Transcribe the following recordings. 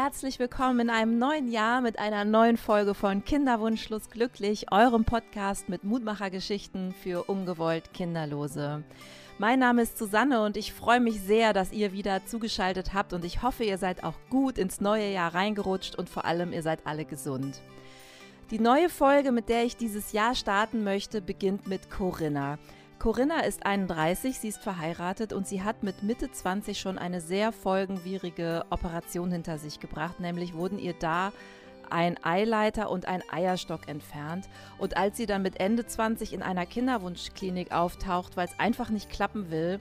Herzlich willkommen in einem neuen Jahr mit einer neuen Folge von Kinderwunschlos glücklich, eurem Podcast mit Mutmachergeschichten für ungewollt Kinderlose. Mein Name ist Susanne und ich freue mich sehr, dass ihr wieder zugeschaltet habt und ich hoffe, ihr seid auch gut ins neue Jahr reingerutscht und vor allem, ihr seid alle gesund. Die neue Folge, mit der ich dieses Jahr starten möchte, beginnt mit Corinna. Corinna ist 31, sie ist verheiratet und sie hat mit Mitte 20 schon eine sehr folgenwierige Operation hinter sich gebracht, nämlich wurden ihr da ein Eileiter und ein Eierstock entfernt. Und als sie dann mit Ende 20 in einer Kinderwunschklinik auftaucht, weil es einfach nicht klappen will,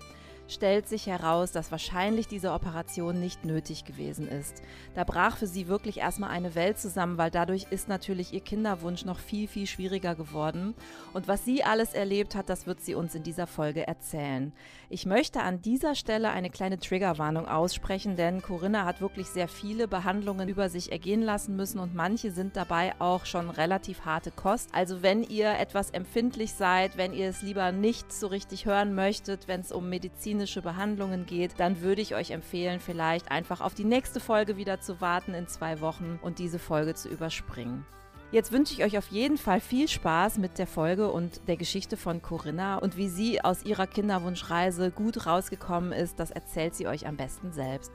stellt sich heraus, dass wahrscheinlich diese Operation nicht nötig gewesen ist. Da brach für sie wirklich erstmal eine Welt zusammen, weil dadurch ist natürlich ihr Kinderwunsch noch viel, viel schwieriger geworden. Und was sie alles erlebt hat, das wird sie uns in dieser Folge erzählen. Ich möchte an dieser Stelle eine kleine Triggerwarnung aussprechen, denn Corinna hat wirklich sehr viele Behandlungen über sich ergehen lassen müssen und manche sind dabei auch schon relativ harte Kost. Also wenn ihr etwas empfindlich seid, wenn ihr es lieber nicht so richtig hören möchtet, wenn es um Medizin medizinische Behandlungen geht, dann würde ich euch empfehlen, vielleicht einfach auf die nächste Folge wieder zu warten in zwei Wochen und diese Folge zu überspringen. Jetzt wünsche ich euch auf jeden Fall viel Spaß mit der Folge und der Geschichte von Corinna und wie sie aus ihrer Kinderwunschreise gut rausgekommen ist, das erzählt sie euch am besten selbst.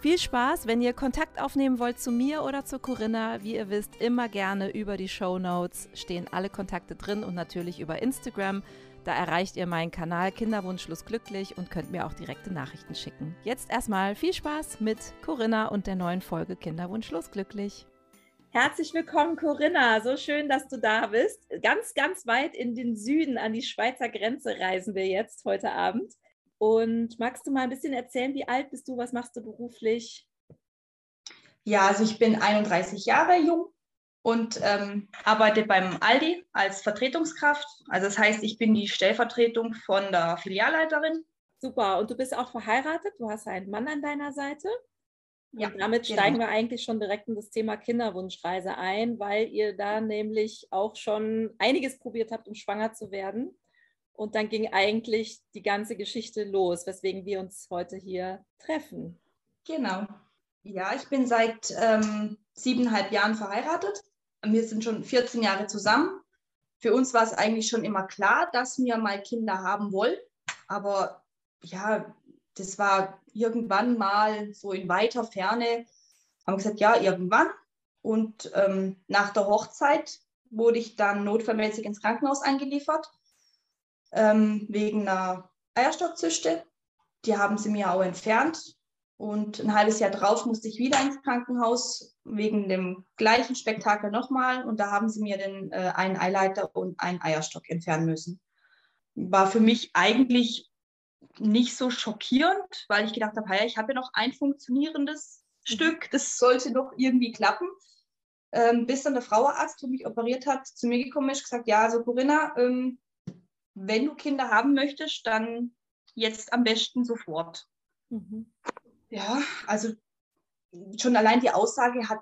Viel Spaß, wenn ihr Kontakt aufnehmen wollt zu mir oder zu Corinna, wie ihr wisst, immer gerne über die Show Notes stehen alle Kontakte drin und natürlich über Instagram. Da erreicht ihr meinen Kanal Kinderwunschlos glücklich und könnt mir auch direkte Nachrichten schicken. Jetzt erstmal viel Spaß mit Corinna und der neuen Folge Kinderwunschlos glücklich. Herzlich willkommen, Corinna. So schön, dass du da bist. Ganz, ganz weit in den Süden an die Schweizer Grenze reisen wir jetzt heute Abend. Und magst du mal ein bisschen erzählen, wie alt bist du? Was machst du beruflich? Ja, also ich bin 31 Jahre jung, und ähm, arbeite beim Aldi als Vertretungskraft. Also das heißt, ich bin die Stellvertretung von der Filialleiterin. Super. Und du bist auch verheiratet, du hast einen Mann an deiner Seite. Ja, und damit genau. steigen wir eigentlich schon direkt in das Thema Kinderwunschreise ein, weil ihr da nämlich auch schon einiges probiert habt, um schwanger zu werden. Und dann ging eigentlich die ganze Geschichte los, weswegen wir uns heute hier treffen. Genau. Ja, ich bin seit ähm, siebeneinhalb Jahren verheiratet wir sind schon 14 Jahre zusammen. Für uns war es eigentlich schon immer klar, dass wir mal Kinder haben wollen. Aber ja, das war irgendwann mal so in weiter Ferne. Haben gesagt, ja, irgendwann. Und ähm, nach der Hochzeit wurde ich dann notfallmäßig ins Krankenhaus eingeliefert, ähm, wegen einer Eierstockzyste. Die haben sie mir auch entfernt. Und ein halbes Jahr drauf musste ich wieder ins Krankenhaus wegen dem gleichen Spektakel nochmal. Und da haben sie mir den, äh, einen Eileiter und einen Eierstock entfernen müssen. War für mich eigentlich nicht so schockierend, weil ich gedacht habe, ja, ich habe ja noch ein funktionierendes mhm. Stück, das sollte doch irgendwie klappen. Ähm, bis dann der Frauenarzt, der mich operiert hat, zu mir gekommen ist, gesagt, ja, also Corinna, ähm, wenn du Kinder haben möchtest, dann jetzt am besten sofort. Mhm. Ja, also schon allein die Aussage hat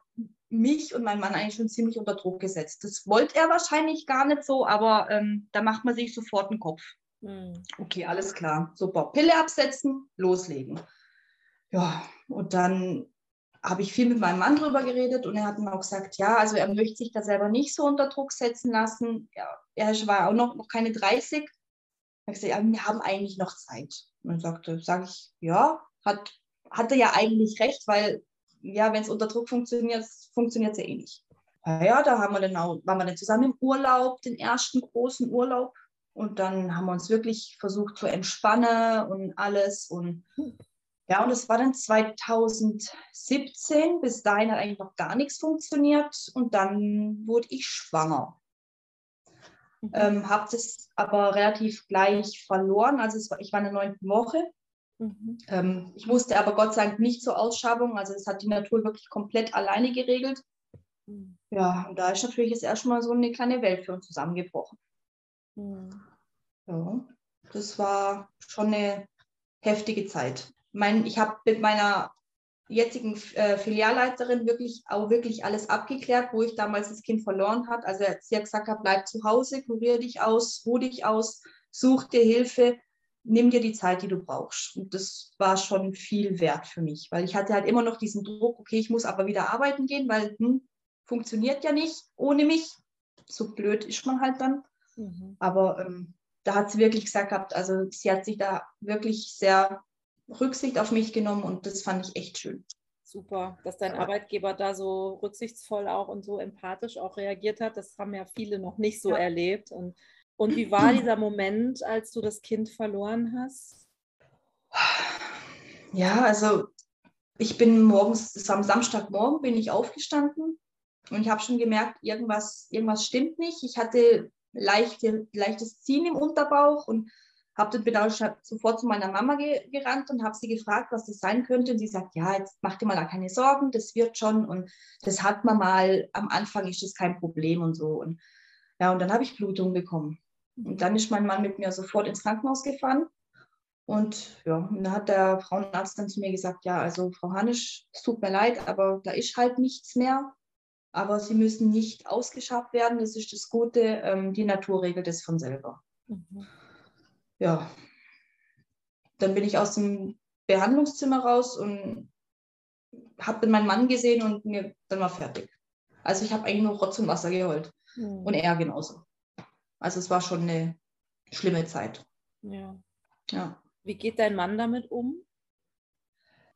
mich und meinen Mann eigentlich schon ziemlich unter Druck gesetzt. Das wollte er wahrscheinlich gar nicht so, aber ähm, da macht man sich sofort einen Kopf. Mhm. Okay, alles klar. Super. Pille absetzen, loslegen. Ja, und dann habe ich viel mit meinem Mann drüber geredet und er hat mir auch gesagt, ja, also er möchte sich da selber nicht so unter Druck setzen lassen. Ja, er war auch noch, noch keine 30. Ich habe gesagt, ja, wir haben eigentlich noch Zeit. Und dann sagte, sage ich, ja, hat hatte ja eigentlich recht, weil ja, wenn es unter Druck funktioniert, funktioniert es ja eh nicht. Ja, da haben wir dann auch, waren wir dann zusammen im Urlaub, den ersten großen Urlaub. Und dann haben wir uns wirklich versucht zu entspannen und alles. Und ja, und es war dann 2017. Bis dahin hat eigentlich noch gar nichts funktioniert. Und dann wurde ich schwanger. Mhm. Ähm, habe das aber relativ gleich verloren. Also war, ich war in der neunten Woche Mhm. Ähm, ich musste aber Gott sei Dank nicht zur Ausschabung, also das hat die Natur wirklich komplett alleine geregelt. Mhm. Ja, und da ist natürlich jetzt erstmal so eine kleine Welt für uns zusammengebrochen. Mhm. Ja, das war schon eine heftige Zeit. Ich, mein, ich habe mit meiner jetzigen äh, Filialleiterin wirklich auch wirklich alles abgeklärt, wo ich damals das Kind verloren hat. Also sie hat gesagt, bleib zu Hause, kurier dich aus, ruh dich aus, such dir Hilfe nimm dir die Zeit, die du brauchst. Und das war schon viel wert für mich, weil ich hatte halt immer noch diesen Druck, okay, ich muss aber wieder arbeiten gehen, weil hm, funktioniert ja nicht ohne mich. So blöd ist man halt dann. Mhm. Aber ähm, da hat sie wirklich gesagt gehabt, also sie hat sich da wirklich sehr Rücksicht auf mich genommen und das fand ich echt schön. Super, dass dein Arbeitgeber da so rücksichtsvoll auch und so empathisch auch reagiert hat. Das haben ja viele noch nicht so ja. erlebt. Und, und wie war dieser Moment, als du das Kind verloren hast? Ja, also ich bin morgens, am Samstagmorgen bin ich aufgestanden und ich habe schon gemerkt, irgendwas, irgendwas stimmt nicht. Ich hatte leichte, leichtes Ziehen im Unterbauch und hab dann bin auch sofort zu meiner Mama ge gerannt und habe sie gefragt, was das sein könnte. Und sie sagt, ja, jetzt mach dir mal da keine Sorgen, das wird schon. Und das hat man mal, am Anfang ist das kein Problem und so. Und ja, und dann habe ich Blutung bekommen. Und dann ist mein Mann mit mir sofort ins Krankenhaus gefahren. Und ja, und dann hat der Frauenarzt dann zu mir gesagt, ja, also Frau Hanisch, es tut mir leid, aber da ist halt nichts mehr. Aber Sie müssen nicht ausgeschafft werden, das ist das Gute. Ähm, die Natur regelt es von selber. Mhm ja, dann bin ich aus dem Behandlungszimmer raus und habe dann meinen Mann gesehen und mir dann war fertig. Also ich habe eigentlich nur Rotz und Wasser geheult. Mhm. Und er genauso. Also es war schon eine schlimme Zeit. Ja. ja. Wie geht dein Mann damit um?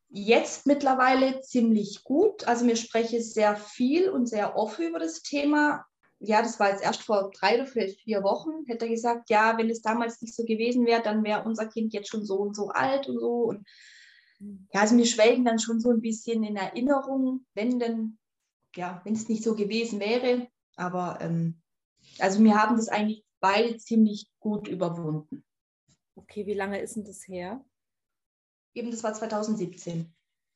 Jetzt mittlerweile ziemlich gut. Also mir spreche sehr viel und sehr offen über das Thema ja, das war jetzt erst vor drei oder vier Wochen, hätte er gesagt, ja, wenn es damals nicht so gewesen wäre, dann wäre unser Kind jetzt schon so und so alt und so. Und ja, also wir schwelgen dann schon so ein bisschen in Erinnerung, wenn denn, ja, wenn es nicht so gewesen wäre. Aber ähm, also wir haben das eigentlich beide ziemlich gut überwunden. Okay, wie lange ist denn das her? Eben, das war 2017.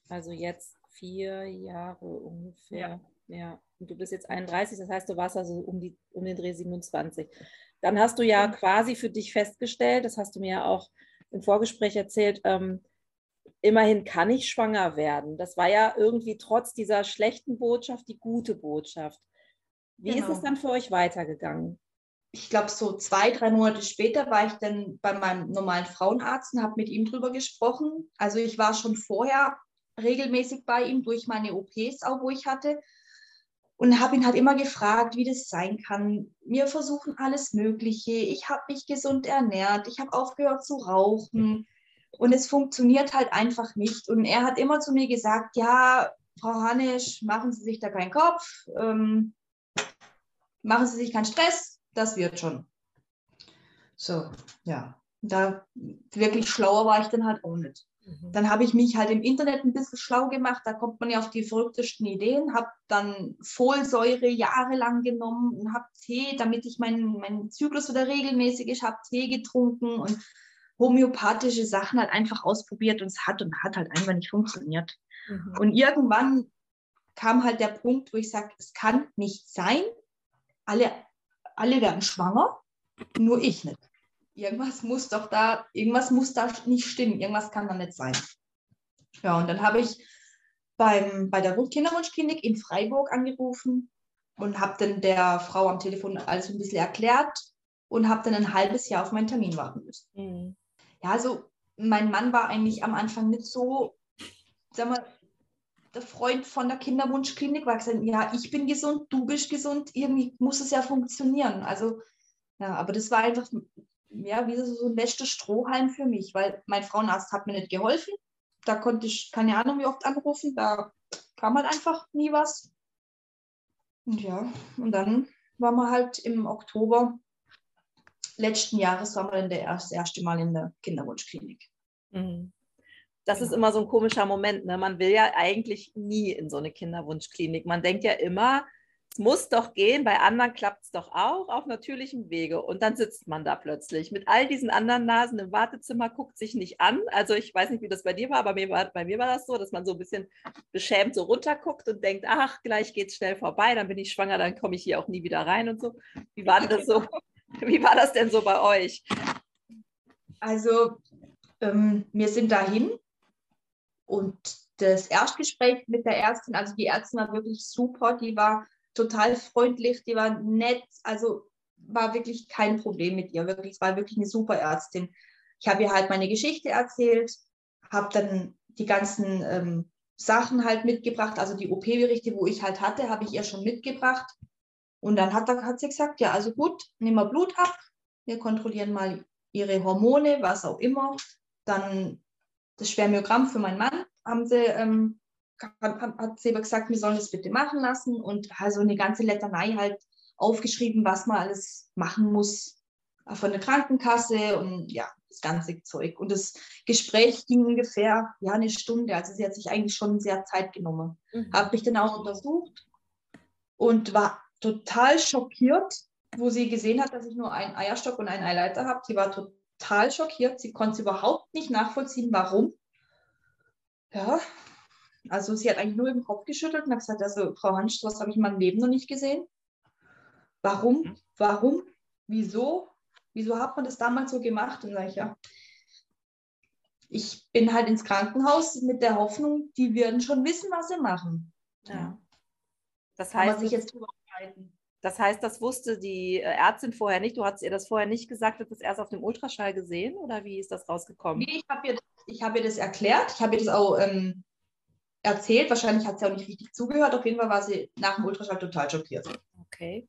Also jetzt vier Jahre ungefähr. Ja. ja. Und du bist jetzt 31, das heißt, du warst also um, die, um den Dreh 27. Dann hast du ja quasi für dich festgestellt, das hast du mir ja auch im Vorgespräch erzählt, ähm, immerhin kann ich schwanger werden. Das war ja irgendwie trotz dieser schlechten Botschaft die gute Botschaft. Wie genau. ist es dann für euch weitergegangen? Ich glaube, so zwei, drei Monate später war ich dann bei meinem normalen Frauenarzt und habe mit ihm drüber gesprochen. Also ich war schon vorher regelmäßig bei ihm durch meine OPs auch, wo ich hatte und habe ihn halt immer gefragt, wie das sein kann. Wir versuchen alles Mögliche. Ich habe mich gesund ernährt. Ich habe aufgehört zu rauchen. Und es funktioniert halt einfach nicht. Und er hat immer zu mir gesagt, ja, Frau Hanisch, machen Sie sich da keinen Kopf. Ähm, machen Sie sich keinen Stress. Das wird schon. So, ja. Da wirklich schlauer war ich dann halt auch nicht. Mhm. Dann habe ich mich halt im Internet ein bisschen schlau gemacht. Da kommt man ja auf die verrücktesten Ideen. Habe dann Folsäure jahrelang genommen und habe Tee, damit ich meinen mein Zyklus wieder regelmäßig ist, habe Tee getrunken und homöopathische Sachen halt einfach ausprobiert und es hat und hat halt einfach nicht funktioniert. Mhm. Und irgendwann kam halt der Punkt, wo ich sage, es kann nicht sein, alle, alle werden schwanger, nur ich nicht irgendwas muss doch da, irgendwas muss da nicht stimmen, irgendwas kann da nicht sein. Ja, und dann habe ich beim, bei der Kinderwunschklinik in Freiburg angerufen und habe dann der Frau am Telefon alles ein bisschen erklärt und habe dann ein halbes Jahr auf meinen Termin warten müssen. Mhm. Ja, also mein Mann war eigentlich am Anfang nicht so, sag mal, der Freund von der Kinderwunschklinik war gesagt, ja, ich bin gesund, du bist gesund, irgendwie muss es ja funktionieren. Also, ja, aber das war einfach ja, wie so ein letzter Strohhalm für mich, weil mein Frauenarzt hat mir nicht geholfen. Da konnte ich, keine Ahnung, wie oft anrufen, da kam halt einfach nie was. Und ja, und dann waren wir halt im Oktober letzten Jahres, waren wir das erste Mal in der Kinderwunschklinik. Mhm. Das ist immer so ein komischer Moment. Ne? Man will ja eigentlich nie in so eine Kinderwunschklinik. Man denkt ja immer, es muss doch gehen, bei anderen klappt es doch auch auf natürlichem Wege. Und dann sitzt man da plötzlich mit all diesen anderen Nasen im Wartezimmer, guckt sich nicht an. Also ich weiß nicht, wie das bei dir war, aber bei mir war, bei mir war das so, dass man so ein bisschen beschämt so runterguckt und denkt, ach, gleich geht es schnell vorbei, dann bin ich schwanger, dann komme ich hier auch nie wieder rein und so. Wie war das so? Wie war das denn so bei euch? Also ähm, wir sind dahin und das Erstgespräch mit der Ärztin, also die Ärztin war wirklich super, die war total freundlich, die war nett, also war wirklich kein Problem mit ihr, wirklich, es war wirklich eine super Ärztin. ich habe ihr halt meine Geschichte erzählt, habe dann die ganzen ähm, Sachen halt mitgebracht, also die OP-Berichte, wo ich halt hatte, habe ich ihr schon mitgebracht. Und dann hat, hat sie gesagt, ja, also gut, nehmen wir Blut ab, wir kontrollieren mal ihre Hormone, was auch immer. Dann das Spermiogramm für meinen Mann haben sie, ähm, hat, sie gesagt, wir sollen das bitte machen lassen und also eine ganze Letanei halt aufgeschrieben, was man alles machen muss von der Krankenkasse und ja, das ganze Zeug. Und das Gespräch ging ungefähr ja, eine Stunde. Also sie hat sich eigentlich schon sehr Zeit genommen. Mhm. Habe mich dann auch untersucht und war total schockiert, wo sie gesehen hat, dass ich nur einen Eierstock und einen Eileiter habe. Sie war total schockiert. Sie konnte überhaupt nicht nachvollziehen, warum. Ja, also sie hat eigentlich nur im Kopf geschüttelt und hat gesagt, also Frau Hansch, was habe ich in meinem Leben noch nicht gesehen. Warum? Mhm. Warum? Wieso? Wieso hat man das damals so gemacht? Und sage ich, ja, ich bin halt ins Krankenhaus mit der Hoffnung, die werden schon wissen, was sie machen. Ja. Das heißt, sich jetzt drüber Das heißt, das wusste die äh, Ärztin vorher nicht. Du hast ihr das vorher nicht gesagt, hat das erst auf dem Ultraschall gesehen oder wie ist das rausgekommen? Nee, ich habe ihr, hab ihr das erklärt. Ich habe ihr das auch ähm, erzählt. Wahrscheinlich hat sie auch nicht richtig zugehört. Auf jeden Fall war sie nach dem Ultraschall total schockiert. Okay.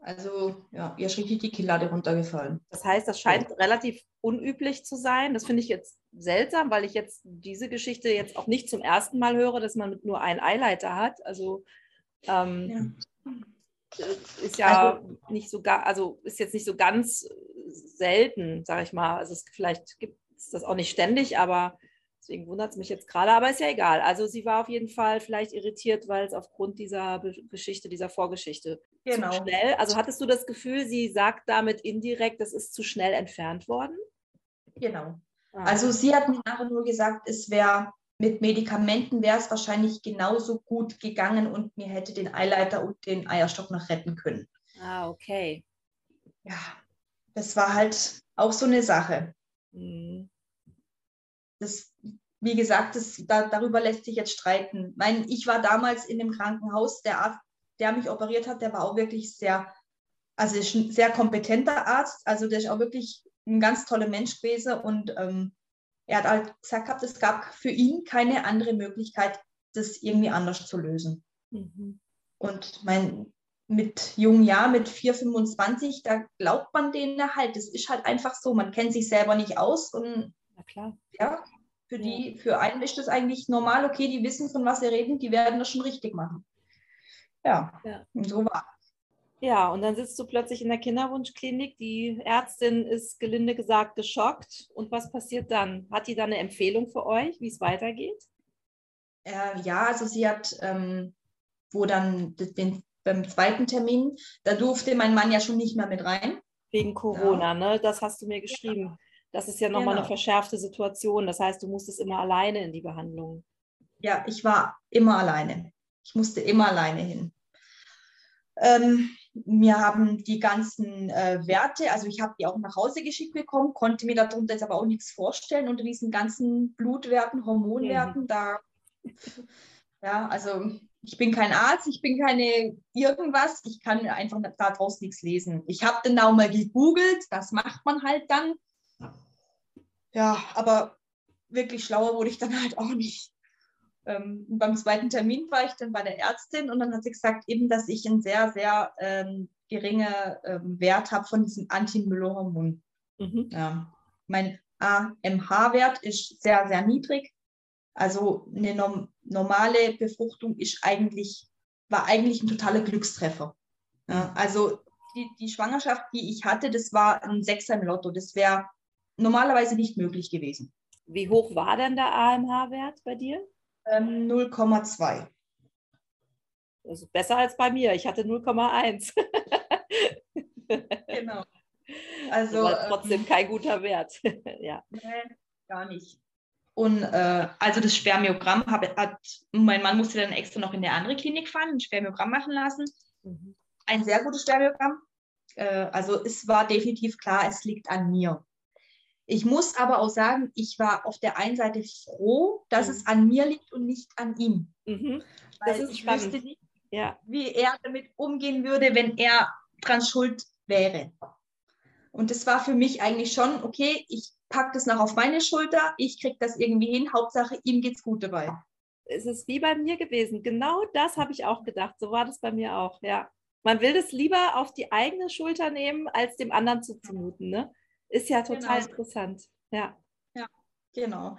Also ja, ihr ist richtig die Kinnlade runtergefallen. Das heißt, das scheint ja. relativ unüblich zu sein. Das finde ich jetzt seltsam, weil ich jetzt diese Geschichte jetzt auch nicht zum ersten Mal höre, dass man nur einen Eileiter hat. Also ähm, ja. Ist ja also, nicht so gar, also ist jetzt nicht so ganz selten, sage ich mal. Also es, vielleicht gibt es das auch nicht ständig, aber Deswegen wundert es mich jetzt gerade, aber ist ja egal. Also sie war auf jeden Fall vielleicht irritiert, weil es aufgrund dieser Be Geschichte, dieser Vorgeschichte genau. zu schnell. Also hattest du das Gefühl, sie sagt damit indirekt, das ist zu schnell entfernt worden? Genau. Ah. Also sie hat mir nachher nur gesagt, es wäre mit Medikamenten wäre es wahrscheinlich genauso gut gegangen und mir hätte den Eileiter und den Eierstock noch retten können. Ah, okay. Ja, das war halt auch so eine Sache. Mhm das, wie gesagt, das, da, darüber lässt sich jetzt streiten. Mein, ich war damals in dem Krankenhaus, der Arzt, der mich operiert hat, der war auch wirklich sehr, also ein sehr kompetenter Arzt, also der ist auch wirklich ein ganz toller Mensch gewesen und ähm, er hat halt gesagt, es gab für ihn keine andere Möglichkeit, das irgendwie anders zu lösen. Mhm. Und mein, mit jungen Jahren, mit 4, 25, da glaubt man denen halt. Das ist halt einfach so. Man kennt sich selber nicht aus und na klar. Ja, für die, für einen ist das eigentlich normal, okay, die wissen, von was sie reden, die werden das schon richtig machen. Ja, ja. und so war ja, und dann sitzt du plötzlich in der Kinderwunschklinik. Die Ärztin ist gelinde gesagt geschockt. Und was passiert dann? Hat die dann eine Empfehlung für euch, wie es weitergeht? Äh, ja, also sie hat, ähm, wo dann den, beim zweiten Termin, da durfte mein Mann ja schon nicht mehr mit rein. Wegen Corona, ja. ne? Das hast du mir geschrieben. Ja. Das ist ja nochmal genau. eine verschärfte Situation. Das heißt, du musstest immer alleine in die Behandlung. Ja, ich war immer alleine. Ich musste immer alleine hin. Ähm, mir haben die ganzen äh, Werte, also ich habe die auch nach Hause geschickt bekommen, konnte mir darunter jetzt aber auch nichts vorstellen unter diesen ganzen Blutwerten, Hormonwerten. Mhm. Da, ja, also ich bin kein Arzt, ich bin keine irgendwas, ich kann einfach daraus nichts lesen. Ich habe dann auch mal gegoogelt, das macht man halt dann ja, aber wirklich schlauer wurde ich dann halt auch nicht. Ähm, beim zweiten Termin war ich dann bei der Ärztin und dann hat sie gesagt, eben, dass ich einen sehr, sehr ähm, geringen ähm, Wert habe von diesem Anti-Müller-Hormon. Mhm. Ja. Mein AMH-Wert ist sehr, sehr niedrig. Also eine norm normale Befruchtung ist eigentlich, war eigentlich ein totaler Glückstreffer. Ja, also die, die Schwangerschaft, die ich hatte, das war ein Sechser im Lotto. Das wäre normalerweise nicht möglich gewesen. Wie hoch war denn der AMH-Wert bei dir? Ähm, 0,2. Also besser als bei mir. Ich hatte 0,1. genau. Also Aber trotzdem ähm, kein guter Wert. ja. Nee, gar nicht. Und äh, also das Spermiogramm hab, hat, mein Mann musste dann extra noch in eine andere Klinik fahren, ein Spermiogramm machen lassen. Mhm. Ein sehr gutes Spermiogramm. Äh, also es war definitiv klar, es liegt an mir. Ich muss aber auch sagen, ich war auf der einen Seite froh, dass mhm. es an mir liegt und nicht an ihm. Mhm. Weil ich spannend. wüsste nicht, ja. wie er damit umgehen würde, wenn er dran schuld wäre. Und das war für mich eigentlich schon, okay, ich packe das noch auf meine Schulter, ich kriege das irgendwie hin, Hauptsache ihm geht's gut dabei. Es ist wie bei mir gewesen. Genau das habe ich auch gedacht. So war das bei mir auch, ja. Man will das lieber auf die eigene Schulter nehmen, als dem anderen zuzumuten. Ne? Ist ja total genau. interessant. Ja. Ja, genau.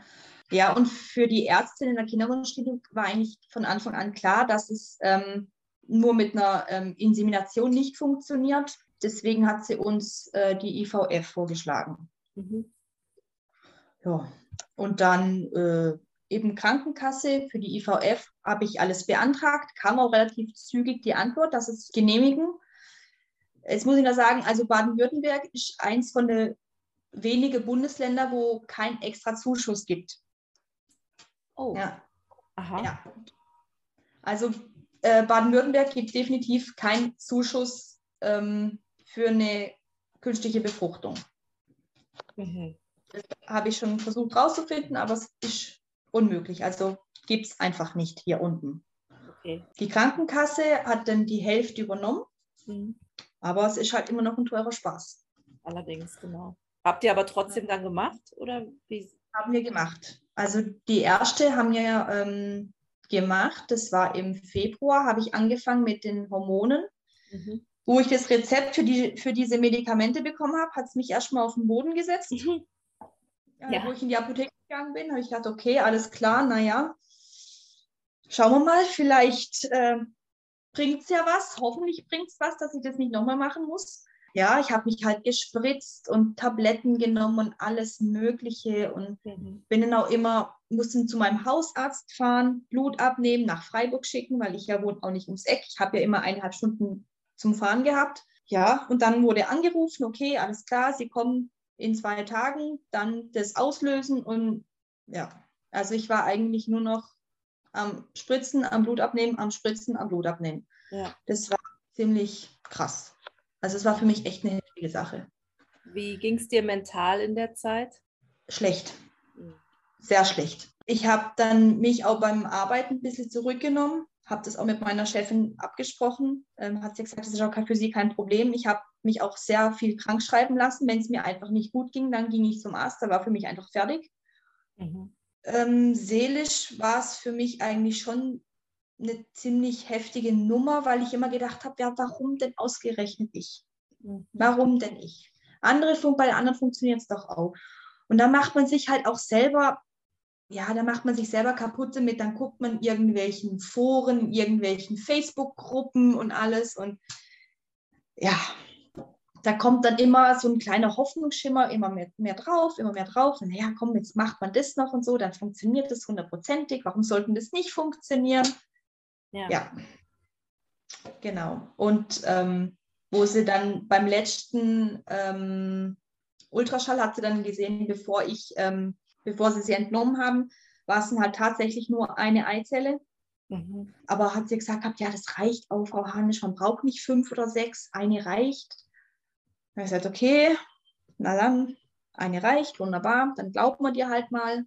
Ja, und für die Ärztin in der Kinderwunschklinik war eigentlich von Anfang an klar, dass es ähm, nur mit einer ähm, Insemination nicht funktioniert. Deswegen hat sie uns äh, die IVF vorgeschlagen. Mhm. Ja, und dann äh, eben Krankenkasse für die IVF habe ich alles beantragt, kam auch relativ zügig die Antwort, dass es genehmigen. Jetzt muss ich noch sagen, also Baden-Württemberg ist eins von den wenigen Bundesländern, wo kein extra Zuschuss gibt. Oh. Ja. Aha. Ja. Also äh, Baden-Württemberg gibt definitiv keinen Zuschuss ähm, für eine künstliche Befruchtung. Mhm. Das habe ich schon versucht rauszufinden, aber es ist unmöglich. Also gibt es einfach nicht hier unten. Okay. Die Krankenkasse hat dann die Hälfte übernommen, mhm. Aber es ist halt immer noch ein teurer Spaß. Allerdings, genau. Habt ihr aber trotzdem dann gemacht oder wie? Haben wir gemacht. Also die erste haben wir ähm, gemacht. Das war im Februar, habe ich angefangen mit den Hormonen. Mhm. Wo ich das Rezept für, die, für diese Medikamente bekommen habe, hat es mich erstmal auf den Boden gesetzt. Mhm. Ja. Wo ich in die Apotheke gegangen bin, habe ich gedacht, okay, alles klar, naja, schauen wir mal, vielleicht äh, bringt es ja was, hoffentlich bringt es was, dass ich das nicht nochmal machen muss. Ja, ich habe mich halt gespritzt und Tabletten genommen und alles Mögliche und mhm. bin dann auch immer, musste zu meinem Hausarzt fahren, Blut abnehmen, nach Freiburg schicken, weil ich ja wohne auch nicht ums Eck. Ich habe ja immer eineinhalb Stunden zum Fahren gehabt. Ja, und dann wurde angerufen, okay, alles klar, Sie kommen in zwei Tagen, dann das auslösen und ja, also ich war eigentlich nur noch am Spritzen, am Blut abnehmen, am Spritzen, am Blut abnehmen. Ja. Das war ziemlich krass. Also es war für mich echt eine heftige Sache. Wie ging es dir mental in der Zeit? Schlecht. Mhm. Sehr schlecht. Ich habe dann mich auch beim Arbeiten ein bisschen zurückgenommen, habe das auch mit meiner Chefin abgesprochen, ähm, hat sie gesagt, das ist auch für sie kein Problem. Ich habe mich auch sehr viel krank schreiben lassen. Wenn es mir einfach nicht gut ging, dann ging ich zum Arzt, da war für mich einfach fertig. Mhm. Ähm, seelisch war es für mich eigentlich schon eine ziemlich heftige Nummer, weil ich immer gedacht habe, ja, warum denn ausgerechnet ich? Mhm. Warum denn ich? Andere, bei anderen funktioniert es doch auch. Und da macht man sich halt auch selber ja, da macht man sich selber kaputt damit, dann guckt man irgendwelchen Foren, irgendwelchen Facebook-Gruppen und alles und ja, da kommt dann immer so ein kleiner Hoffnungsschimmer, immer mehr, mehr drauf, immer mehr drauf. Und naja, komm, jetzt macht man das noch und so, dann funktioniert das hundertprozentig. Warum sollten das nicht funktionieren? Ja. ja. Genau. Und ähm, wo sie dann beim letzten ähm, Ultraschall hat sie dann gesehen, bevor ich ähm, bevor sie sie entnommen haben, war es dann halt tatsächlich nur eine Eizelle. Mhm. Aber hat sie gesagt, ja, das reicht auch, Frau Hanisch, man braucht nicht fünf oder sechs, eine reicht. Habe ich gesagt, okay, na dann, eine reicht, wunderbar, dann glaubt man dir halt mal.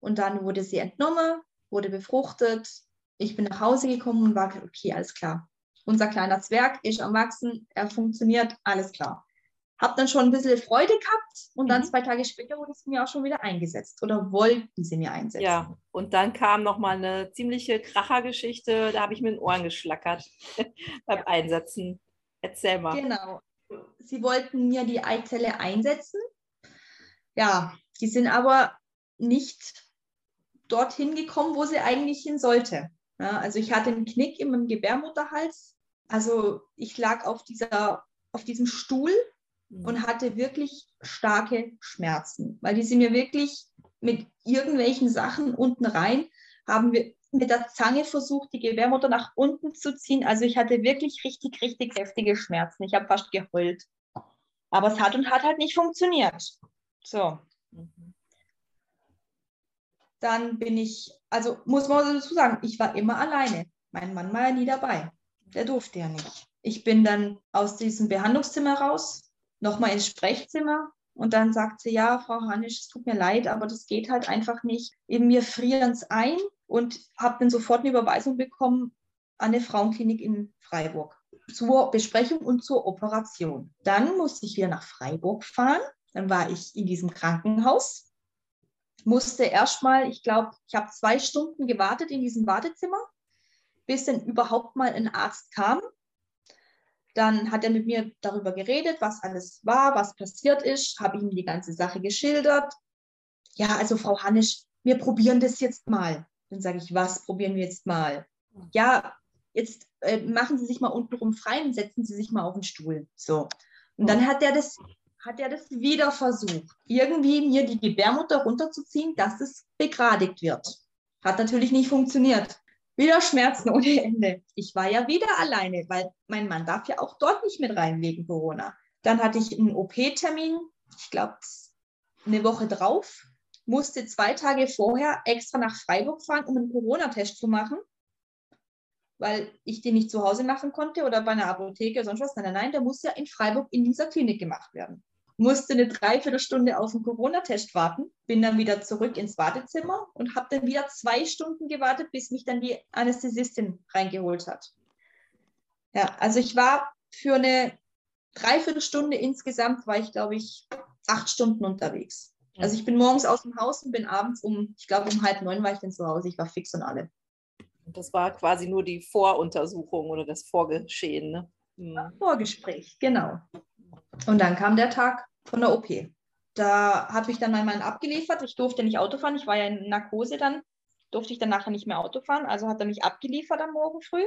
Und dann wurde sie entnommen, wurde befruchtet. Ich bin nach Hause gekommen und war, okay, alles klar. Unser kleiner Zwerg ist am Wachsen, er funktioniert, alles klar habe dann schon ein bisschen Freude gehabt und dann mhm. zwei Tage später wurde es mir auch schon wieder eingesetzt oder wollten sie mir einsetzen. Ja, und dann kam nochmal eine ziemliche Krachergeschichte, da habe ich mit den Ohren geschlackert beim. Einsetzen. Erzähl mal. Genau. Sie wollten mir die Eizelle einsetzen. Ja, die sind aber nicht dorthin gekommen, wo sie eigentlich hin sollte. Ja, also ich hatte einen Knick im Gebärmutterhals. Also ich lag auf, dieser, auf diesem Stuhl und mhm. hatte wirklich starke Schmerzen, weil die sind mir wirklich mit irgendwelchen Sachen unten rein, haben wir mit der Zange versucht, die Gebärmutter nach unten zu ziehen. Also ich hatte wirklich richtig, richtig heftige Schmerzen. Ich habe fast geheult. Aber es hat und hat halt nicht funktioniert. So. Dann bin ich, also muss man dazu sagen, ich war immer alleine. Mein Mann war ja nie dabei. Der durfte ja nicht. Ich bin dann aus diesem Behandlungszimmer raus, nochmal ins Sprechzimmer und dann sagt sie, ja, Frau Hanisch, es tut mir leid, aber das geht halt einfach nicht. In mir frieren es ein und habe dann sofort eine Überweisung bekommen an eine Frauenklinik in Freiburg. zur Besprechung und zur Operation. Dann musste ich wieder nach Freiburg fahren. Dann war ich in diesem Krankenhaus. Musste erstmal, ich glaube, ich habe zwei Stunden gewartet in diesem Wartezimmer, bis dann überhaupt mal ein Arzt kam. Dann hat er mit mir darüber geredet, was alles war, was passiert ist, habe ihm die ganze Sache geschildert. Ja, also Frau Hannisch, wir probieren das jetzt mal. Dann sage ich, was probieren wir jetzt mal? Ja, jetzt äh, machen Sie sich mal untenrum frei und setzen Sie sich mal auf den Stuhl. So. Und dann hat er das, hat er das wieder versucht, irgendwie mir die Gebärmutter runterzuziehen, dass es begradigt wird. Hat natürlich nicht funktioniert. Wieder Schmerzen ohne Ende. Ich war ja wieder alleine, weil mein Mann darf ja auch dort nicht mit rein wegen Corona. Dann hatte ich einen OP-Termin, ich glaube eine Woche drauf, musste zwei Tage vorher extra nach Freiburg fahren, um einen Corona-Test zu machen weil ich den nicht zu Hause machen konnte oder bei einer Apotheke oder sonst was. Nein, nein, nein, der muss ja in Freiburg in dieser Klinik gemacht werden. Musste eine Dreiviertelstunde auf den Corona-Test warten, bin dann wieder zurück ins Wartezimmer und habe dann wieder zwei Stunden gewartet, bis mich dann die Anästhesistin reingeholt hat. Ja, also ich war für eine Dreiviertelstunde insgesamt, war ich, glaube ich, acht Stunden unterwegs. Also ich bin morgens aus dem Haus und bin abends um, ich glaube um halb neun war ich dann zu Hause. Ich war fix und alle. Das war quasi nur die Voruntersuchung oder das Vorgeschehen. Ne? Mhm. Vorgespräch, genau. Und dann kam der Tag von der OP. Da habe ich dann meinen Mann abgeliefert. Ich durfte nicht Auto fahren. Ich war ja in Narkose dann. Durfte ich dann nachher nicht mehr Auto fahren. Also hat er mich abgeliefert am Morgen früh.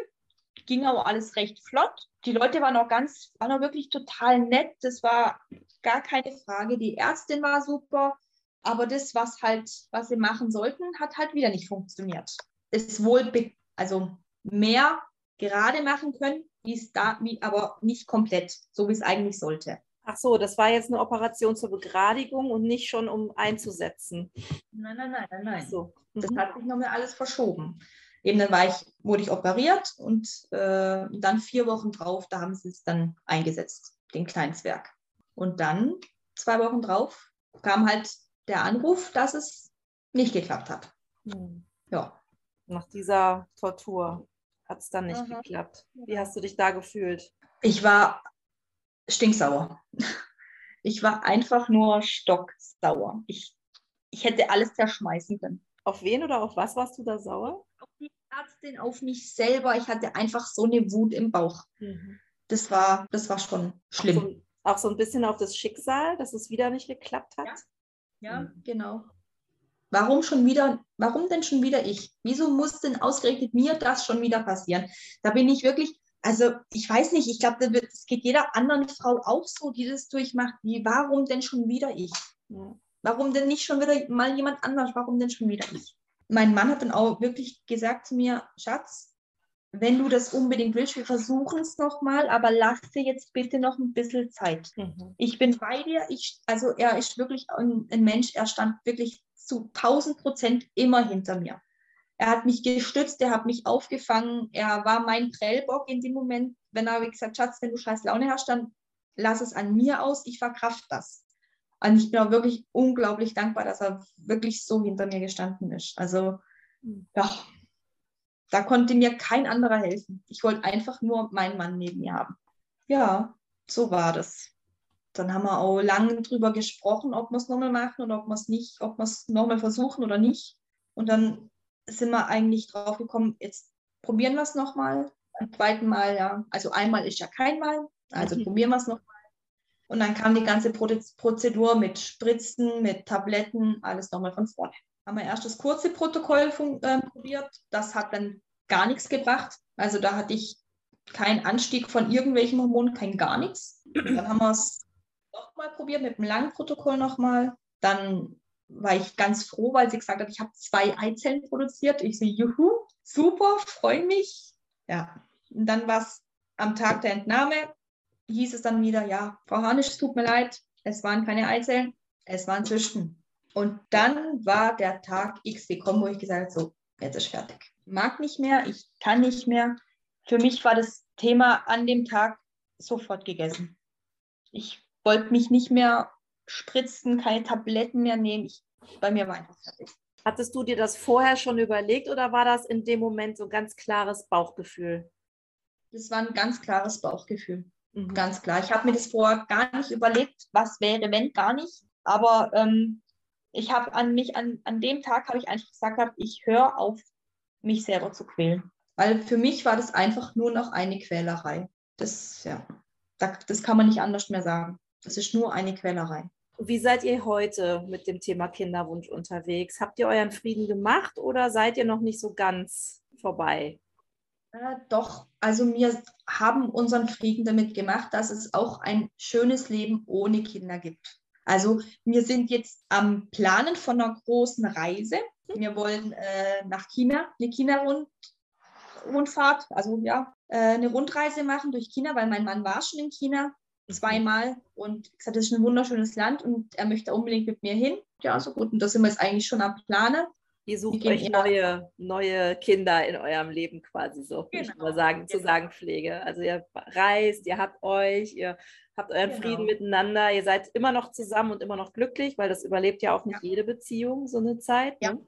Ging auch alles recht flott. Die Leute waren auch ganz, waren auch wirklich total nett. Das war gar keine Frage. Die Ärztin war super. Aber das, was halt, was sie machen sollten, hat halt wieder nicht funktioniert. Es wohl, also mehr gerade machen können, wie es da, wie, aber nicht komplett, so wie es eigentlich sollte. Ach so, das war jetzt eine Operation zur Begradigung und nicht schon um einzusetzen. Nein, nein, nein, nein, nein. So. Mhm. Das hat sich nochmal alles verschoben. Eben dann war ich, wurde ich operiert und äh, dann vier Wochen drauf, da haben sie es dann eingesetzt, den Kleinzwerg. Und dann, zwei Wochen drauf, kam halt der Anruf, dass es nicht geklappt hat. Mhm. Ja. Nach dieser Tortur hat es dann nicht Aha. geklappt. Wie hast du dich da gefühlt? Ich war stinksauer. Ich war einfach nur stocksauer. Ich, ich hätte alles zerschmeißen können. Auf wen oder auf was warst du da sauer? Auf die Ärztin, auf mich selber. Ich hatte einfach so eine Wut im Bauch. Mhm. Das, war, das war schon schlimm. Auch so, auch so, ein bisschen auf das Schicksal, dass es wieder nicht geklappt hat? Ja, ja mhm. genau. Warum schon wieder, warum denn schon wieder ich? Wieso muss denn ausgerechnet mir das schon wieder passieren? Da bin ich wirklich, also ich weiß nicht, ich glaube, das geht jeder anderen Frau auch so, die das durchmacht. Wie, warum denn schon wieder ich? Warum denn nicht schon wieder mal jemand anders? Warum denn schon wieder ich? Mein Mann hat dann auch wirklich gesagt zu mir, Schatz, wenn du das unbedingt willst, wir versuchen es nochmal, aber lass dir jetzt bitte noch ein bisschen Zeit. Mhm. Ich bin bei dir. Ich, also er ist wirklich ein, ein Mensch, er stand wirklich zu 1000 Prozent immer hinter mir. Er hat mich gestützt, er hat mich aufgefangen, er war mein Prellbock in dem Moment, wenn er gesagt Schatz, wenn du scheiß Laune hast, dann lass es an mir aus, ich verkraft das. Und ich bin auch wirklich unglaublich dankbar, dass er wirklich so hinter mir gestanden ist. Also, ja, da konnte mir kein anderer helfen. Ich wollte einfach nur meinen Mann neben mir haben. Ja, so war das. Dann haben wir auch lange drüber gesprochen, ob wir es nochmal machen oder ob wir es nicht, ob wir es nochmal versuchen oder nicht. Und dann sind wir eigentlich drauf gekommen, jetzt probieren wir es nochmal. Beim zweiten Mal, ja, also einmal ist ja kein Mal, also mhm. probieren wir es nochmal. Und dann kam die ganze Prozedur mit Spritzen, mit Tabletten, alles nochmal von vorne. Haben wir erst das kurze Protokoll äh, probiert. Das hat dann gar nichts gebracht. Also da hatte ich keinen Anstieg von irgendwelchen Hormonen, kein gar nichts. Dann haben wir es nochmal probiert mit dem langen Protokoll nochmal. Dann war ich ganz froh, weil sie gesagt hat, ich habe zwei Eizellen produziert. Ich so, juhu, super, freue mich. Ja, und dann war es am Tag der Entnahme, hieß es dann wieder, ja, Frau Harnisch, es tut mir leid, es waren keine Eizellen, es waren Züchten. Und dann war der Tag X gekommen, wo ich gesagt habe, so, jetzt ist fertig. Mag nicht mehr, ich kann nicht mehr. Für mich war das Thema an dem Tag sofort gegessen. Ich wollte mich nicht mehr spritzen, keine Tabletten mehr nehmen. Ich, bei mir war einfach fertig. Hattest du dir das vorher schon überlegt oder war das in dem Moment so ein ganz klares Bauchgefühl? das war ein ganz klares Bauchgefühl. Mhm. Ganz klar. Ich habe mir das vorher gar nicht überlegt, was wäre, wenn gar nicht. Aber ähm, ich habe an mich, an, an dem Tag habe ich einfach gesagt, ich höre auf, mich selber zu quälen. Weil für mich war das einfach nur noch eine Quälerei. Das, ja, das kann man nicht anders mehr sagen. Das ist nur eine Quälerei. Wie seid ihr heute mit dem Thema Kinderwunsch unterwegs? Habt ihr euren Frieden gemacht oder seid ihr noch nicht so ganz vorbei? Äh, doch, also wir haben unseren Frieden damit gemacht, dass es auch ein schönes Leben ohne Kinder gibt. Also wir sind jetzt am Planen von einer großen Reise. Wir wollen äh, nach China, eine China-Rundfahrt, also ja, äh, eine Rundreise machen durch China, weil mein Mann war schon in China zweimal und gesagt, das ist ein wunderschönes Land und er möchte unbedingt mit mir hin. Ja, so gut. Und da sind wir jetzt eigentlich schon am Planen. Ihr sucht euch neue, neue Kinder in eurem Leben quasi so, genau. ich mal sagen, genau. zu sagen Pflege. Also ihr reist, ihr habt euch, ihr habt euren genau. Frieden miteinander, ihr seid immer noch zusammen und immer noch glücklich, weil das überlebt ja auch nicht ja. jede Beziehung, so eine Zeit. Ja. Ne?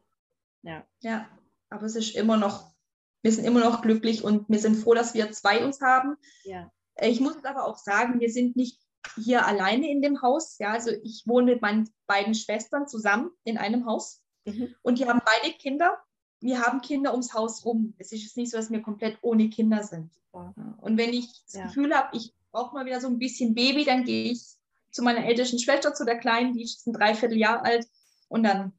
ja. Ja, aber es ist immer noch, wir sind immer noch glücklich und wir sind froh, dass wir zwei uns haben. Ja. Ich muss aber auch sagen, wir sind nicht hier alleine in dem Haus. Ja, also ich wohne mit meinen beiden Schwestern zusammen in einem Haus mhm. und die haben beide Kinder. Wir haben Kinder ums Haus rum. Es ist jetzt nicht so, dass wir komplett ohne Kinder sind. Ja. Und wenn ich das ja. Gefühl habe, ich brauche mal wieder so ein bisschen Baby, dann gehe ich zu meiner ältesten Schwester, zu der Kleinen, die ist ein Dreivierteljahr alt und dann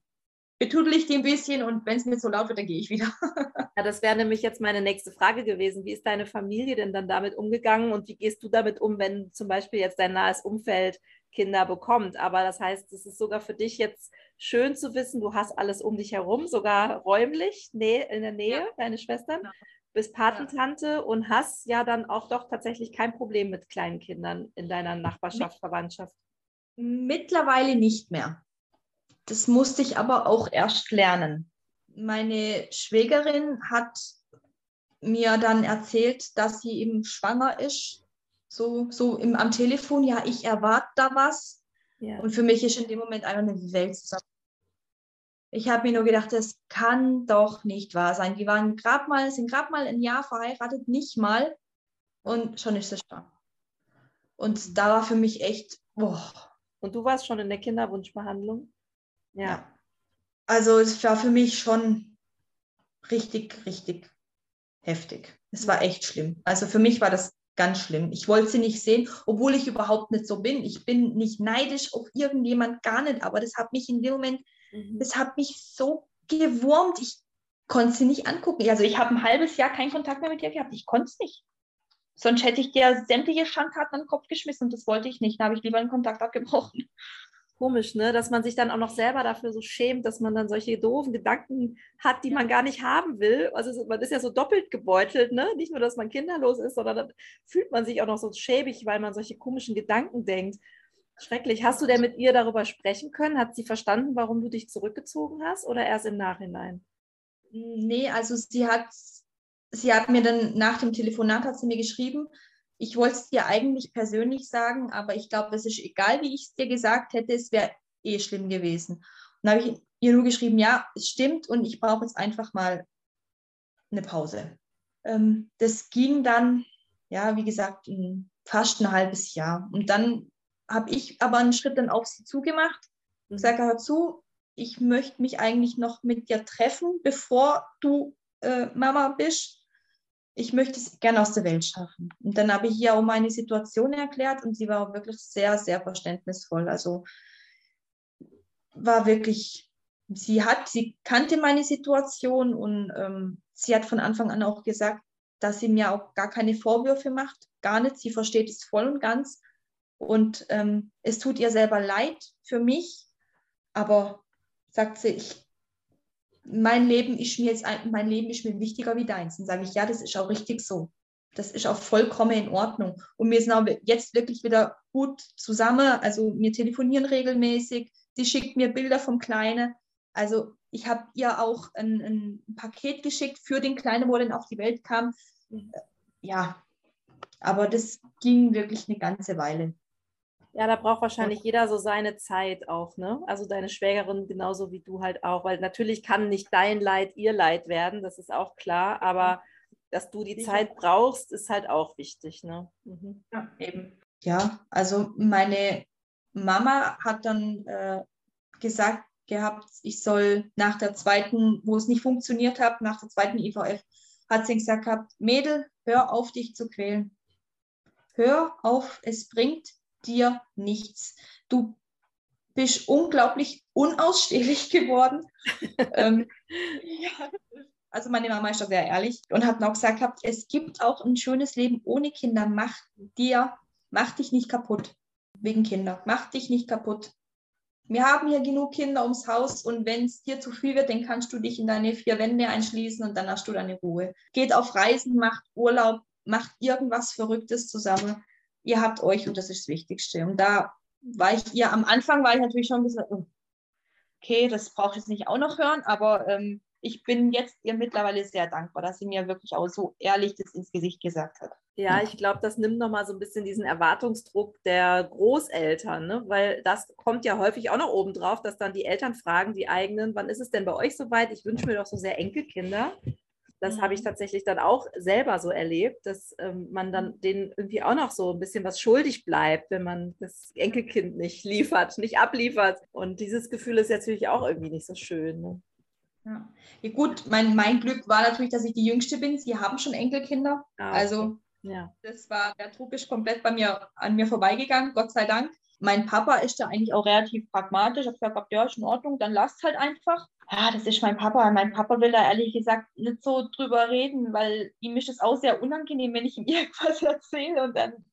betudel ich die ein bisschen und wenn es mir so laut wird, dann gehe ich wieder. ja, das wäre nämlich jetzt meine nächste Frage gewesen. Wie ist deine Familie denn dann damit umgegangen und wie gehst du damit um, wenn zum Beispiel jetzt dein nahes Umfeld Kinder bekommt? Aber das heißt, es ist sogar für dich jetzt schön zu wissen, du hast alles um dich herum, sogar räumlich in der Nähe, ja. deine Schwestern. Genau. Bist Patentante ja. und hast ja dann auch doch tatsächlich kein Problem mit kleinen Kindern in deiner Nachbarschaft, Verwandtschaft. Mittlerweile nicht mehr. Das musste ich aber auch erst lernen. Meine Schwägerin hat mir dann erzählt, dass sie eben schwanger ist. So, so im, am Telefon, ja, ich erwarte da was. Ja. Und für mich ist in dem Moment einfach eine Welt zusammen. Ich habe mir nur gedacht, das kann doch nicht wahr sein. Die waren gerade mal, sind gerade mal ein Jahr verheiratet, nicht mal. Und schon ist es schwanger. Und da war für mich echt, boah. Und du warst schon in der Kinderwunschbehandlung? Ja. Also es war für mich schon richtig, richtig heftig. Es war echt schlimm. Also für mich war das ganz schlimm. Ich wollte sie nicht sehen, obwohl ich überhaupt nicht so bin. Ich bin nicht neidisch auf irgendjemand, gar nicht. Aber das hat mich in dem Moment, mhm. das hat mich so gewurmt. Ich konnte sie nicht angucken. Also ich habe ein halbes Jahr keinen Kontakt mehr mit ihr gehabt. Ich konnte es nicht. Sonst hätte ich dir sämtliche Schandtaten an den Kopf geschmissen und das wollte ich nicht. Da habe ich lieber einen Kontakt abgebrochen komisch, ne? dass man sich dann auch noch selber dafür so schämt, dass man dann solche doofen Gedanken hat, die man gar nicht haben will. Also man ist ja so doppelt gebeutelt, ne? nicht nur, dass man kinderlos ist, sondern dann fühlt man sich auch noch so schäbig, weil man solche komischen Gedanken denkt. Schrecklich. Hast du denn mit ihr darüber sprechen können? Hat sie verstanden, warum du dich zurückgezogen hast oder erst im Nachhinein? Nee, also sie hat, sie hat mir dann nach dem Telefonat hat sie mir geschrieben, ich wollte es dir eigentlich persönlich sagen, aber ich glaube, es ist egal, wie ich es dir gesagt hätte, es wäre eh schlimm gewesen. Und dann habe ich ihr nur geschrieben, ja, es stimmt und ich brauche jetzt einfach mal eine Pause. Ähm, das ging dann, ja, wie gesagt, fast ein halbes Jahr. Und dann habe ich aber einen Schritt dann auf sie zugemacht und gesagt, hör zu, ich möchte mich eigentlich noch mit dir treffen, bevor du äh, Mama bist ich möchte es gerne aus der Welt schaffen. Und dann habe ich ihr auch meine Situation erklärt und sie war auch wirklich sehr, sehr verständnisvoll. Also war wirklich, sie hat, sie kannte meine Situation und ähm, sie hat von Anfang an auch gesagt, dass sie mir auch gar keine Vorwürfe macht, gar nicht. Sie versteht es voll und ganz. Und ähm, es tut ihr selber leid für mich, aber sagt sie, ich mein Leben ist mir jetzt mein Leben ist mir wichtiger wie deins. Dann sage ich, ja, das ist auch richtig so. Das ist auch vollkommen in Ordnung. Und wir sind auch jetzt wirklich wieder gut zusammen. Also wir telefonieren regelmäßig. Sie schickt mir Bilder vom Kleinen. Also ich habe ihr auch ein, ein, Paket geschickt für den Kleinen, wo er dann auf die Welt kam. Mhm. Ja, aber das ging wirklich eine ganze Weile. Ja, da braucht wahrscheinlich jeder so seine Zeit auch, ne? Also deine Schwägerin genauso wie du halt auch, weil natürlich kann nicht dein Leid ihr Leid werden, das ist auch klar, aber dass du die Sicher. Zeit brauchst, ist halt auch wichtig. Ne? Mhm. Ja, eben. Ja, also meine Mama hat dann äh, gesagt gehabt, ich soll nach der zweiten, wo es nicht funktioniert hat, nach der zweiten IVF, hat sie gesagt gehabt, Mädel, hör auf, dich zu quälen. Hör auf, es bringt dir nichts. Du bist unglaublich unausstehlich geworden. ähm, ja, also meine Mama ist da sehr ehrlich und hat noch gesagt gehabt, es gibt auch ein schönes Leben ohne Kinder. Mach dir, mach dich nicht kaputt wegen Kinder. Mach dich nicht kaputt. Wir haben hier genug Kinder ums Haus und wenn es dir zu viel wird, dann kannst du dich in deine vier Wände einschließen und dann hast du deine Ruhe. Geht auf Reisen, macht Urlaub, macht irgendwas Verrücktes zusammen. Ihr habt euch und das ist das Wichtigste. Und da war ich ihr am Anfang war ich natürlich schon ein bisschen, oh, okay, das brauche ich jetzt nicht auch noch hören, aber ähm, ich bin jetzt ihr mittlerweile sehr dankbar, dass sie mir wirklich auch so ehrlich das ins Gesicht gesagt hat. Ja, ich glaube, das nimmt nochmal so ein bisschen diesen Erwartungsdruck der Großeltern, ne? weil das kommt ja häufig auch noch oben drauf, dass dann die Eltern fragen, die eigenen, wann ist es denn bei euch soweit? Ich wünsche mir doch so sehr Enkelkinder. Das mhm. habe ich mhm. tatsächlich dann auch selber so erlebt, dass ähm, man dann mhm. denen irgendwie auch noch so ein bisschen was schuldig bleibt, wenn man das Enkelkind nicht liefert, nicht abliefert. Und dieses Gefühl ist natürlich auch irgendwie nicht so schön. Ne? Ja. ja. gut, mein, mein Glück war natürlich, dass ich die Jüngste bin. Sie haben schon Enkelkinder. Ah, okay. Also ja. das war, der Druck ist komplett bei mir an mir vorbeigegangen, Gott sei Dank. Mein Papa ist da eigentlich auch relativ pragmatisch. Ich habe gesagt, ja, ist in Ordnung, dann lasst halt einfach. Ja, das ist mein Papa. Mein Papa will da ehrlich gesagt nicht so drüber reden, weil ihm ist es auch sehr unangenehm, wenn ich ihm irgendwas erzähle und dann,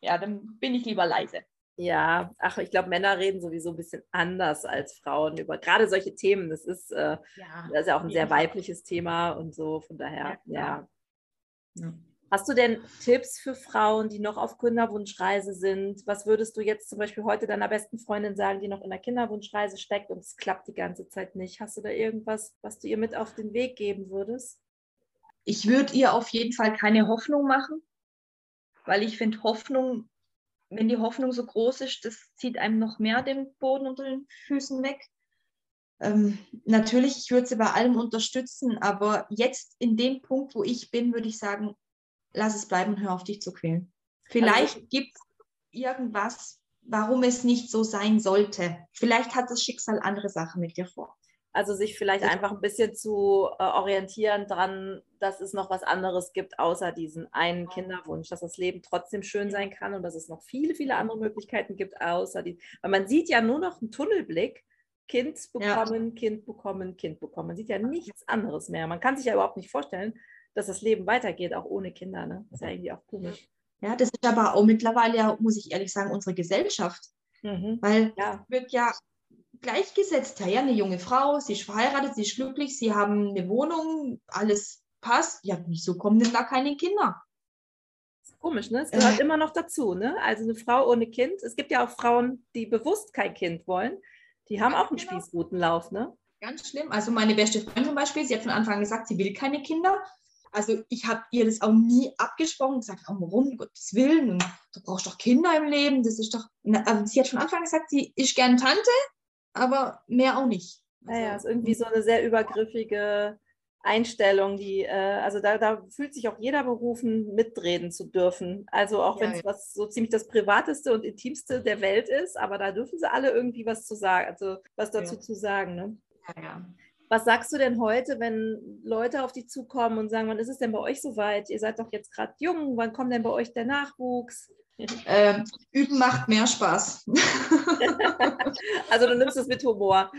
ja, dann bin ich lieber leise. Ja, ach, ich glaube, Männer reden sowieso ein bisschen anders als Frauen über gerade solche Themen. Das ist, äh, ja, das ist ja auch ein sehr weibliches Thema und so. Von daher, ja. ja. Hast du denn Tipps für Frauen, die noch auf Kinderwunschreise sind? Was würdest du jetzt zum Beispiel heute deiner besten Freundin sagen, die noch in der Kinderwunschreise steckt und es klappt die ganze Zeit nicht? Hast du da irgendwas, was du ihr mit auf den Weg geben würdest? Ich würde ihr auf jeden Fall keine Hoffnung machen, weil ich finde, Hoffnung wenn die Hoffnung so groß ist, das zieht einem noch mehr den Boden unter den Füßen weg. Ähm, natürlich, ich würde sie bei allem unterstützen, aber jetzt in dem Punkt, wo ich bin, würde ich sagen, lass es bleiben und hör auf dich zu quälen. Vielleicht also, gibt es irgendwas, warum es nicht so sein sollte. Vielleicht hat das Schicksal andere Sachen mit dir vor. Also sich vielleicht einfach ein bisschen zu äh, orientieren dran, dass es noch was anderes gibt, außer diesen einen Kinderwunsch, dass das Leben trotzdem schön sein kann und dass es noch viele, viele andere Möglichkeiten gibt, außer die. Weil man sieht ja nur noch einen Tunnelblick. Kind bekommen, ja. Kind bekommen, Kind bekommen. Man sieht ja nichts anderes mehr. Man kann sich ja überhaupt nicht vorstellen, dass das Leben weitergeht, auch ohne Kinder. Ne? Das ist ja irgendwie auch komisch. Ja, das ist aber auch mittlerweile, muss ich ehrlich sagen, unsere Gesellschaft. Mhm. Weil ja. wird ja gleichgesetzt. Ja, eine junge Frau, sie ist verheiratet, sie ist glücklich, sie haben eine Wohnung, alles passt. Ja, wieso kommen denn da keine Kinder? Komisch, ne? Es gehört äh. immer noch dazu, ne? Also eine Frau ohne Kind. Es gibt ja auch Frauen, die bewusst kein Kind wollen. Die haben auch einen genau. Spießrutenlauf, ne? Ganz schlimm. Also meine beste Freundin zum Beispiel, sie hat von Anfang an gesagt, sie will keine Kinder. Also ich habe ihr das auch nie abgesprochen, gesagt, oh, warum, um Gottes Willen, du brauchst doch Kinder im Leben, das ist doch, also sie hat von Anfang an gesagt, sie ist gern Tante, aber mehr auch nicht. Naja, also, ist irgendwie so eine sehr übergriffige Einstellung, die, äh, also da, da fühlt sich auch jeder berufen, mitreden zu dürfen. Also auch ja, wenn es ja. was so ziemlich das Privateste und Intimste der Welt ist, aber da dürfen sie alle irgendwie was zu sagen, also was dazu ja. zu sagen. Ne? Ja, ja. Was sagst du denn heute, wenn Leute auf dich zukommen und sagen, wann ist es denn bei euch soweit? Ihr seid doch jetzt gerade jung, wann kommt denn bei euch der Nachwuchs? Ähm, üben macht mehr Spaß. also du nimmst es mit Humor.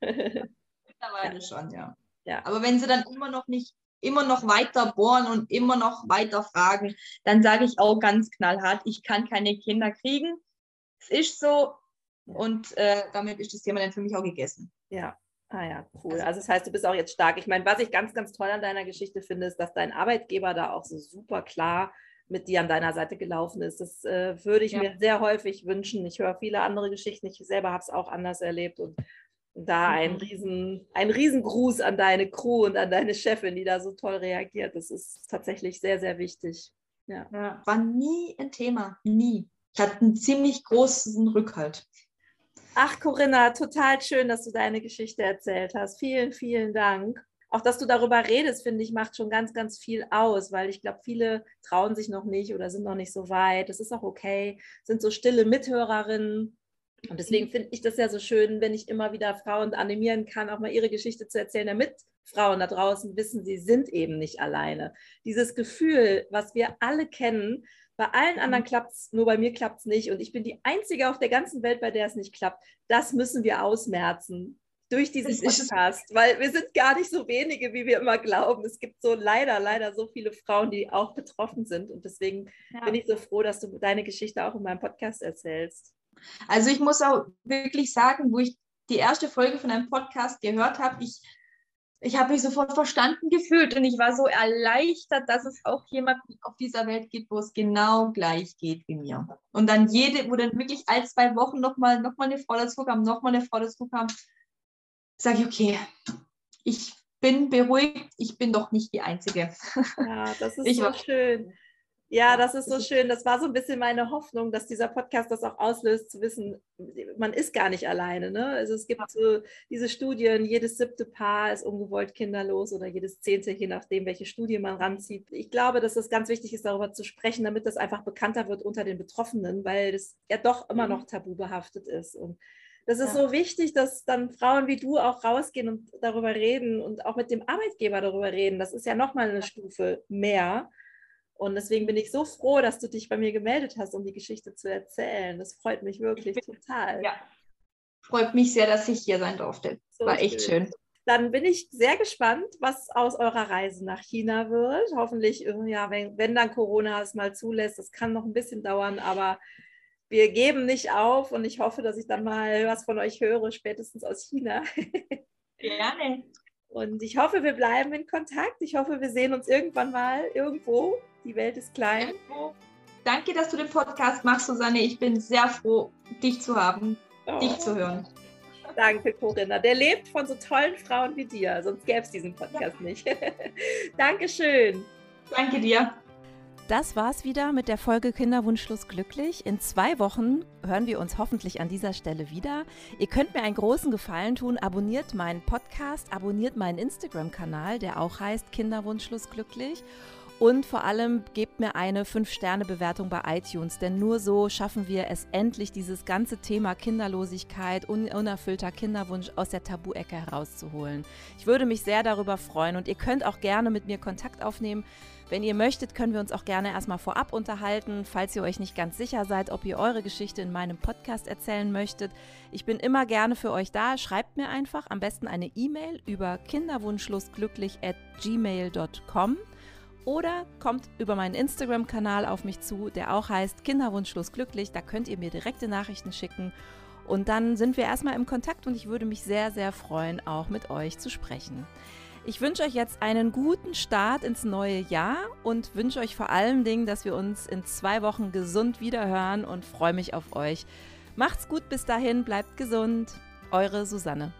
Mittlerweile ja. schon, ja. ja. Aber wenn sie dann immer noch nicht, immer noch weiter bohren und immer noch weiter fragen, dann sage ich auch ganz knallhart, ich kann keine Kinder kriegen. Es ist so und äh, damit ist das Thema dann für mich auch gegessen. Ja, Ah ja, cool. Also, also das heißt, du bist auch jetzt stark. Ich meine, was ich ganz, ganz toll an deiner Geschichte finde, ist, dass dein Arbeitgeber da auch so super klar mit dir an deiner Seite gelaufen ist. Das äh, würde ich ja. mir sehr häufig wünschen. Ich höre viele andere Geschichten. Ich selber habe es auch anders erlebt und da mhm. ein riesen, ein Riesengruß an deine Crew und an deine Chefin, die da so toll reagiert. Das ist tatsächlich sehr, sehr wichtig. Ja. ja war nie ein Thema. Nie. Ich hatte einen ziemlich großen Rückhalt. Ach, Corinna, total schön, dass du deine Geschichte erzählt hast. Vielen, vielen Dank. auch, dass du darüber redest, finde ich, macht schon ganz, ganz viel aus, weil ich glaube, viele trauen sich noch nicht oder sind noch nicht so weit. Das ist auch okay, sind so stille Mithörerinnen. Und deswegen mhm. finde ich das ja so schön, wenn ich immer wieder Frauen animieren kann, auch mal ihre Geschichte zu erzählen, damit Frauen da draußen wissen, sie sind eben nicht alleine. Dieses Gefühl, was wir alle kennen, bei allen mhm. anderen klappt es, nur bei mir klappt es nicht. Und ich bin die Einzige auf der ganzen Welt, bei der es nicht klappt. Das müssen wir ausmerzen durch diesen Podcast, weil wir sind gar nicht so wenige, wie wir immer glauben. Es gibt so leider, leider so viele Frauen, die auch betroffen sind. Und deswegen ja. bin ich so froh, dass du deine Geschichte auch in meinem Podcast erzählst. Also ich muss auch wirklich sagen, wo ich die erste Folge von einem Podcast gehört habe, ich ich habe mich sofort verstanden gefühlt und ich war so erleichtert, dass es auch jemanden auf dieser Welt gibt, wo es genau gleich geht wie mir. Und dann jede, wo dann wirklich all zwei Wochen nochmal noch mal eine Frau dazu kam, nochmal eine Frau dazu kam, sage ich, okay, ich bin beruhigt, ich bin doch nicht die Einzige. Ja, das ist ich so schön. Ja, das ist so schön. Das war so ein bisschen meine Hoffnung, dass dieser Podcast das auch auslöst, zu wissen, man ist gar nicht alleine. Ne? Also es gibt so diese Studien, jedes siebte Paar ist ungewollt kinderlos oder jedes zehnte, je nachdem, welche Studie man ranzieht. Ich glaube, dass es ganz wichtig ist, darüber zu sprechen, damit das einfach bekannter wird unter den Betroffenen, weil das ja doch immer mhm. noch tabu behaftet ist. Und das ist ja. so wichtig, dass dann Frauen wie du auch rausgehen und darüber reden und auch mit dem Arbeitgeber darüber reden. Das ist ja nochmal eine Stufe mehr und deswegen bin ich so froh, dass du dich bei mir gemeldet hast, um die Geschichte zu erzählen. Das freut mich wirklich total. Ja, freut mich sehr, dass ich hier sein durfte. So War echt schön. schön. Dann bin ich sehr gespannt, was aus eurer Reise nach China wird. Hoffentlich, äh, ja, wenn, wenn dann Corona es mal zulässt, das kann noch ein bisschen dauern, aber wir geben nicht auf und ich hoffe, dass ich dann mal was von euch höre, spätestens aus China. Gerne. Und ich hoffe, wir bleiben in Kontakt. Ich hoffe, wir sehen uns irgendwann mal irgendwo die Welt ist klein. Danke, dass du den Podcast machst, Susanne. Ich bin sehr froh, dich zu haben, oh. dich zu hören. Danke, Corinna. Der lebt von so tollen Frauen wie dir, sonst gäbe es diesen Podcast ja. nicht. Dankeschön. Danke dir. Das war's wieder mit der Folge Kinderwunschlos glücklich. In zwei Wochen hören wir uns hoffentlich an dieser Stelle wieder. Ihr könnt mir einen großen Gefallen tun. Abonniert meinen Podcast, abonniert meinen Instagram-Kanal, der auch heißt Kinderwunschlos glücklich. Und vor allem gebt mir eine 5-Sterne-Bewertung bei iTunes, denn nur so schaffen wir es endlich, dieses ganze Thema Kinderlosigkeit, unerfüllter Kinderwunsch aus der Tabu-Ecke herauszuholen. Ich würde mich sehr darüber freuen und ihr könnt auch gerne mit mir Kontakt aufnehmen. Wenn ihr möchtet, können wir uns auch gerne erstmal vorab unterhalten, falls ihr euch nicht ganz sicher seid, ob ihr eure Geschichte in meinem Podcast erzählen möchtet. Ich bin immer gerne für euch da. Schreibt mir einfach am besten eine E-Mail über kinderwunschlosglücklich at gmail.com oder kommt über meinen Instagram-Kanal auf mich zu, der auch heißt Kinderwunschlos. Da könnt ihr mir direkte Nachrichten schicken. Und dann sind wir erstmal im Kontakt und ich würde mich sehr, sehr freuen, auch mit euch zu sprechen. Ich wünsche euch jetzt einen guten Start ins neue Jahr und wünsche euch vor allen Dingen, dass wir uns in zwei Wochen gesund wiederhören und freue mich auf euch. Macht's gut bis dahin, bleibt gesund. Eure Susanne.